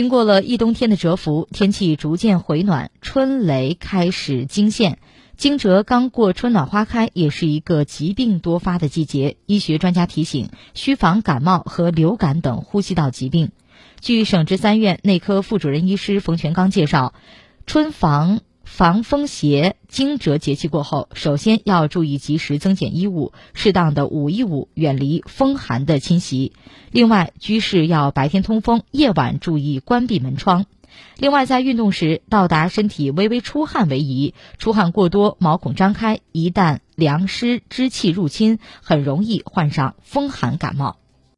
经过了一冬天的蛰伏，天气逐渐回暖，春雷开始惊现。惊蛰刚过，春暖花开，也是一个疾病多发的季节。医学专家提醒，需防感冒和流感等呼吸道疾病。据省直三院内科副主任医师冯全刚介绍，春防。防风邪惊蛰节气过后，首先要注意及时增减衣物，适当的捂一捂，远离风寒的侵袭。另外，居室要白天通风，夜晚注意关闭门窗。另外，在运动时，到达身体微微出汗为宜，出汗过多，毛孔张开，一旦凉湿之气入侵，很容易患上风寒感冒。